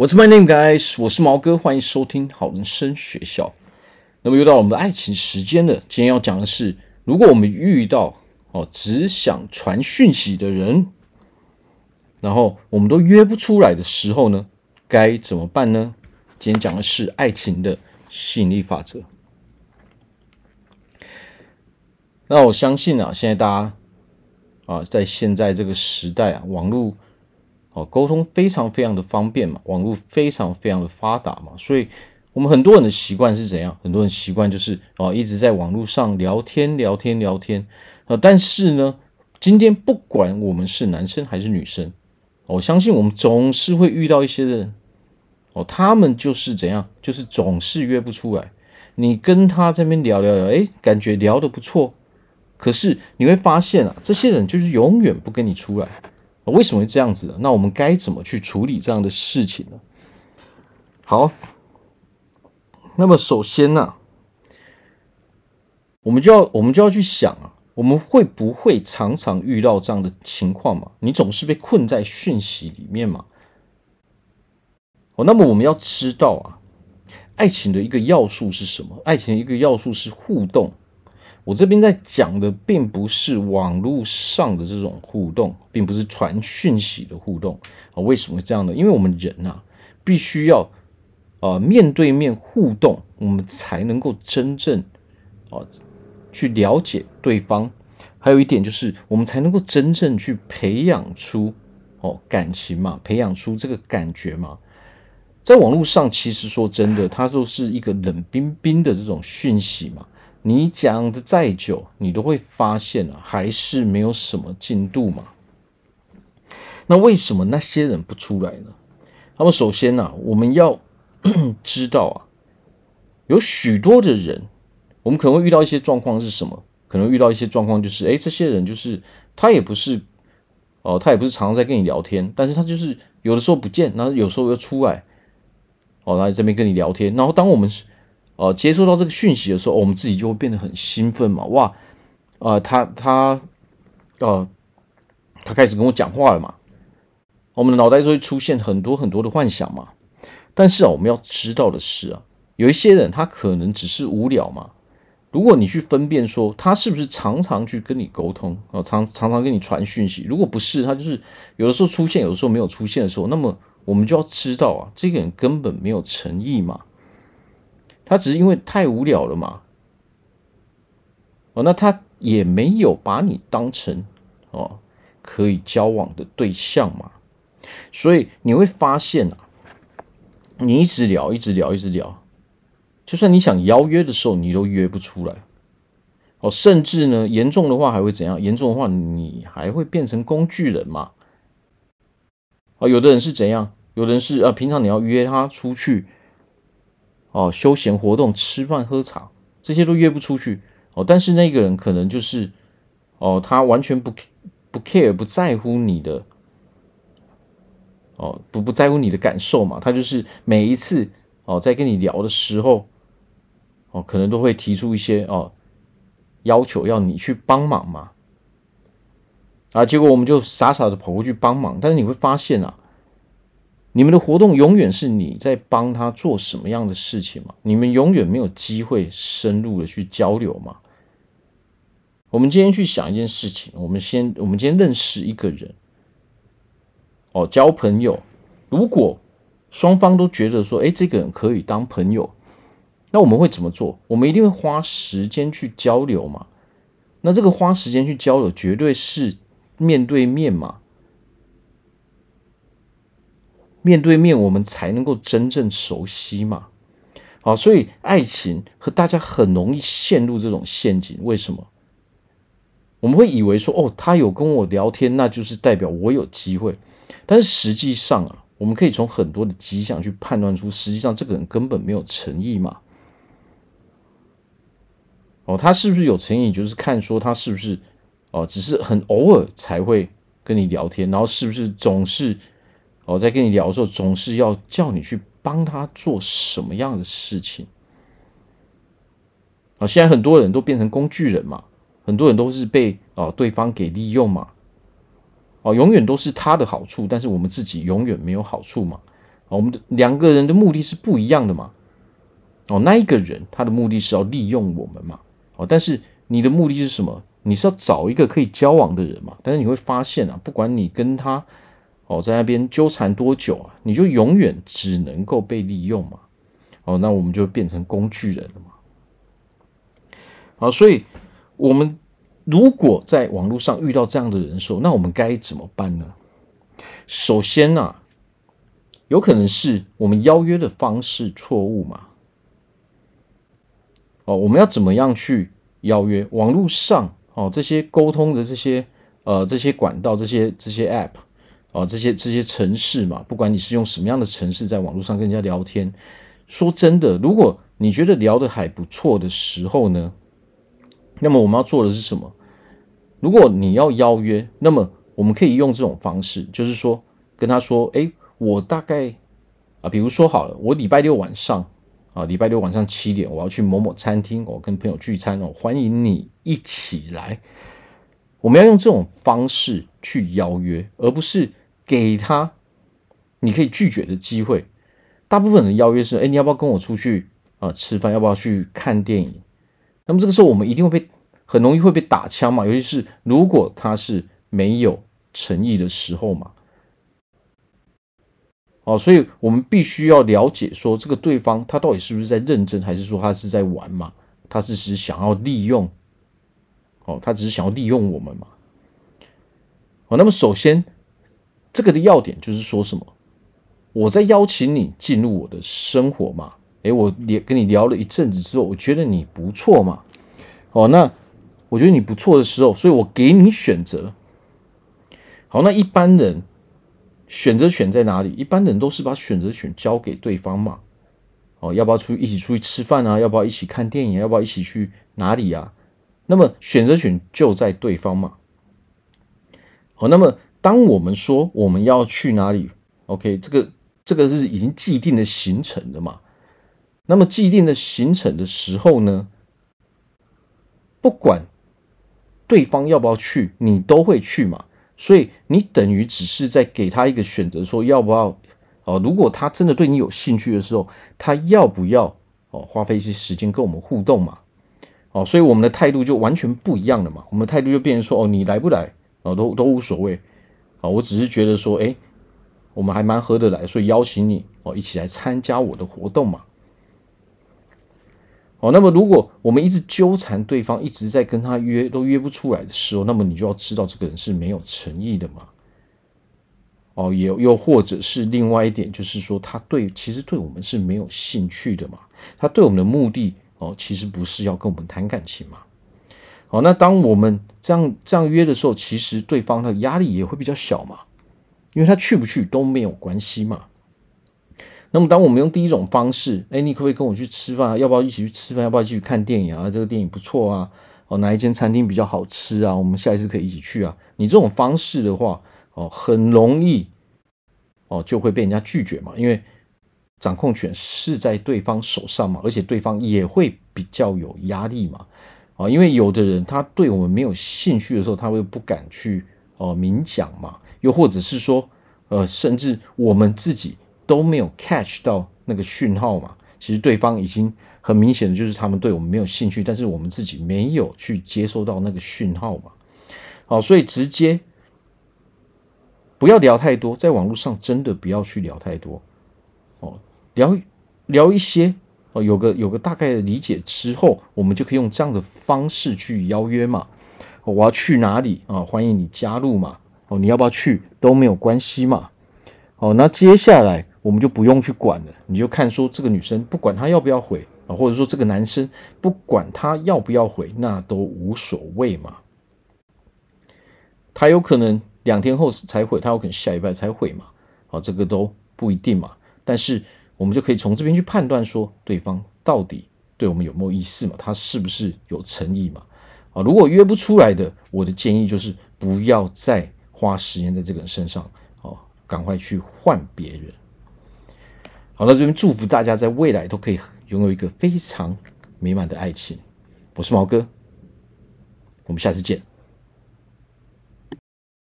What's my name, guys？我是毛哥，欢迎收听好人生学校。那么又到我们的爱情时间了。今天要讲的是，如果我们遇到哦只想传讯息的人，然后我们都约不出来的时候呢，该怎么办呢？今天讲的是爱情的吸引力法则。那我相信啊，现在大家啊，在现在这个时代啊，网络。哦，沟通非常非常的方便嘛，网络非常非常的发达嘛，所以我们很多人的习惯是怎样？很多人习惯就是哦，一直在网络上聊天聊天聊天啊。但是呢，今天不管我们是男生还是女生，我相信我们总是会遇到一些人哦，他们就是怎样？就是总是约不出来。你跟他这边聊聊聊，哎，感觉聊得不错，可是你会发现啊，这些人就是永远不跟你出来。为什么会这样子呢？那我们该怎么去处理这样的事情呢？好，那么首先呢、我们就要我们就要去想啊，我们会不会常常遇到这样的情况嘛？你总是被困在讯息里面嘛？哦，那么我们要知道啊，爱情的一个要素是什么？爱情的一个要素是互动。我这边在讲的并不是网络上的这种互动，并不是传讯息的互动啊。为什么会这样呢？因为我们人啊，必须要啊面对面互动，我们才能够真正啊去了解对方。还有一点就是，我们才能够真正去培养出哦感情嘛，培养出这个感觉嘛。在网络上，其实说真的，它就是一个冷冰冰的这种讯息嘛。你讲的再久，你都会发现啊，还是没有什么进度嘛。那为什么那些人不出来呢？那么首先呢、我们要 知道啊，有许多的人，我们可能会遇到一些状况是什么？可能遇到一些状况就是，哎，这些人就是他也不是哦，他也不是常常在跟你聊天，但是他就是有的时候不见，然后有时候又出来，哦，来这边跟你聊天，然后当我们是。呃，接收到这个讯息的时候，我们自己就会变得很兴奋嘛，哇，啊、呃，他他，呃，他开始跟我讲话了嘛，我们的脑袋就会出现很多很多的幻想嘛。但是啊，我们要知道的是啊，有一些人他可能只是无聊嘛。如果你去分辨说他是不是常常去跟你沟通啊，常常常跟你传讯息，如果不是，他就是有的时候出现，有的时候没有出现的时候，那么我们就要知道啊，这个人根本没有诚意嘛。他只是因为太无聊了嘛，哦，那他也没有把你当成哦可以交往的对象嘛，所以你会发现啊，你一直聊，一直聊，一直聊，就算你想邀约的时候，你都约不出来，哦，甚至呢，严重的话还会怎样？严重的话，你还会变成工具人嘛？哦，有的人是怎样？有的人是啊，平常你要约他出去。哦，休闲活动、吃饭、喝茶，这些都约不出去哦。但是那个人可能就是，哦，他完全不不 care，不在乎你的，哦，不不在乎你的感受嘛。他就是每一次哦，在跟你聊的时候，哦，可能都会提出一些哦要求，要你去帮忙嘛。啊，结果我们就傻傻的跑过去帮忙，但是你会发现啊。你们的活动永远是你在帮他做什么样的事情嘛？你们永远没有机会深入的去交流嘛？我们今天去想一件事情，我们先，我们今天认识一个人，哦，交朋友。如果双方都觉得说，哎，这个人可以当朋友，那我们会怎么做？我们一定会花时间去交流嘛？那这个花时间去交流，绝对是面对面嘛？面对面，我们才能够真正熟悉嘛。好，所以爱情和大家很容易陷入这种陷阱。为什么？我们会以为说，哦，他有跟我聊天，那就是代表我有机会。但是实际上啊，我们可以从很多的迹象去判断出，实际上这个人根本没有诚意嘛。哦，他是不是有诚意？就是看说他是不是哦，只是很偶尔才会跟你聊天，然后是不是总是。我在跟你聊的时候，总是要叫你去帮他做什么样的事情啊？现在很多人都变成工具人嘛，很多人都是被啊对方给利用嘛，啊，永远都是他的好处，但是我们自己永远没有好处嘛，我们的两个人的目的是不一样的嘛。哦，那一个人他的目的是要利用我们嘛。哦，但是你的目的是什么？你是要找一个可以交往的人嘛。但是你会发现啊，不管你跟他哦在那边纠缠多久啊，你就永远只能够被利用嘛。哦，那我们就变成工具人了嘛。好，所以我们如果在网络上遇到这样的人的时候，那我们该怎么办呢？首先啊，有可能是我们邀约的方式错误嘛。哦，我们要怎么样去邀约？网络上哦，这些沟通的这些呃这些管道，这些这些 App 哦，这些这些城市嘛，不管你是用什么样的城市在网络上跟人家聊天，说真的，如果你觉得聊得还不错的时候呢，那么我们要做的是什么？如果你要邀约，那么我们可以用这种方式，就是说跟他说：“哎，我大概啊，比如说好了，我礼拜六晚上啊，礼拜六晚上七点，我要去某某餐厅，我跟朋友聚餐哦，欢迎你一起来。”我们要用这种方式去邀约，而不是给他你可以拒绝的机会。大部分的邀约是：“哎，你要不要跟我出去啊吃饭？要不要去看电影？”那么这个时候，我们一定会被很容易会被打枪嘛，尤其是如果他是没有诚意的时候嘛。哦，所以我们必须要了解说，这个对方他到底是不是在认真，还是说他是在玩嘛？他只是想要利用，哦，他只是想要利用我们嘛。哦，那么首先这个的要点就是说什么？我在邀请你进入我的生活嘛。诶，我也跟你聊了一阵子之后，我觉得你不错嘛。哦，那我觉得你不错的时候，所以我给你选择。好，那一般人选择权在哪里？一般人都是把选择权交给对方嘛。哦，要不要出去一起出去吃饭啊？要不要一起看电影？要不要一起去哪里啊？那么选择权就在对方嘛。好，那么当我们说我们要去哪里？OK，这个这个是已经既定的行程的嘛。那么既定的行程的时候呢，不管对方要不要去，你都会去嘛。所以你等于只是在给他一个选择，说要不要哦。如果他真的对你有兴趣的时候，他要不要哦花费一些时间跟我们互动嘛？哦，所以我们的态度就完全不一样了嘛。我们的态度就变成说哦，你来不来哦都都无所谓啊。我只是觉得说，哎，我们还蛮合得来，所以邀请你哦一起来参加我的活动嘛。哦，那么如果我们一直纠缠对方，一直在跟他约，都约不出来的时候，那么你就要知道这个人是没有诚意的嘛。哦，也又或者是另外一点，就是说他对其实对我们是没有兴趣的嘛。他对我们的目的哦，其实不是要跟我们谈感情嘛。哦，那当我们这样这样约的时候，其实对方的压力也会比较小嘛，因为他去不去都没有关系嘛。那么，当我们用第一种方式，哎，你可不可以跟我去吃饭啊？要不要一起去吃饭？要不要一起去看电影啊？这个电影不错啊，哦，哪一间餐厅比较好吃啊？我们下一次可以一起去啊。你这种方式的话，哦，很容易，哦，就会被人家拒绝嘛，因为掌控权是在对方手上嘛，而且对方也会比较有压力嘛，啊，因为有的人他对我们没有兴趣的时候，他会不敢去哦明讲嘛，又或者是说，呃，甚至我们自己。都没有 catch 到那个讯号嘛？其实对方已经很明显的就是他们对我们没有兴趣，但是我们自己没有去接收到那个讯号嘛。好，所以直接不要聊太多，在网络上真的不要去聊太多哦，聊聊一些哦，有个有个大概的理解之后，我们就可以用这样的方式去邀约嘛。我要去哪里啊？欢迎你加入嘛。哦，你要不要去都没有关系嘛。好，那接下来。我们就不用去管了，你就看说这个女生不管她要不要回啊，或者说这个男生不管他要不要回，那都无所谓嘛。他有可能两天后才回，他有可能下礼拜才回嘛，啊，这个都不一定嘛。但是我们就可以从这边去判断说，对方到底对我们有没有意思嘛？他是不是有诚意嘛？啊，如果约不出来的，我的建议就是不要再花时间在这个人身上，哦，赶快去换别人。好，那这边祝福大家在未来都可以拥有一个非常美满的爱情。我是毛哥，我们下次见。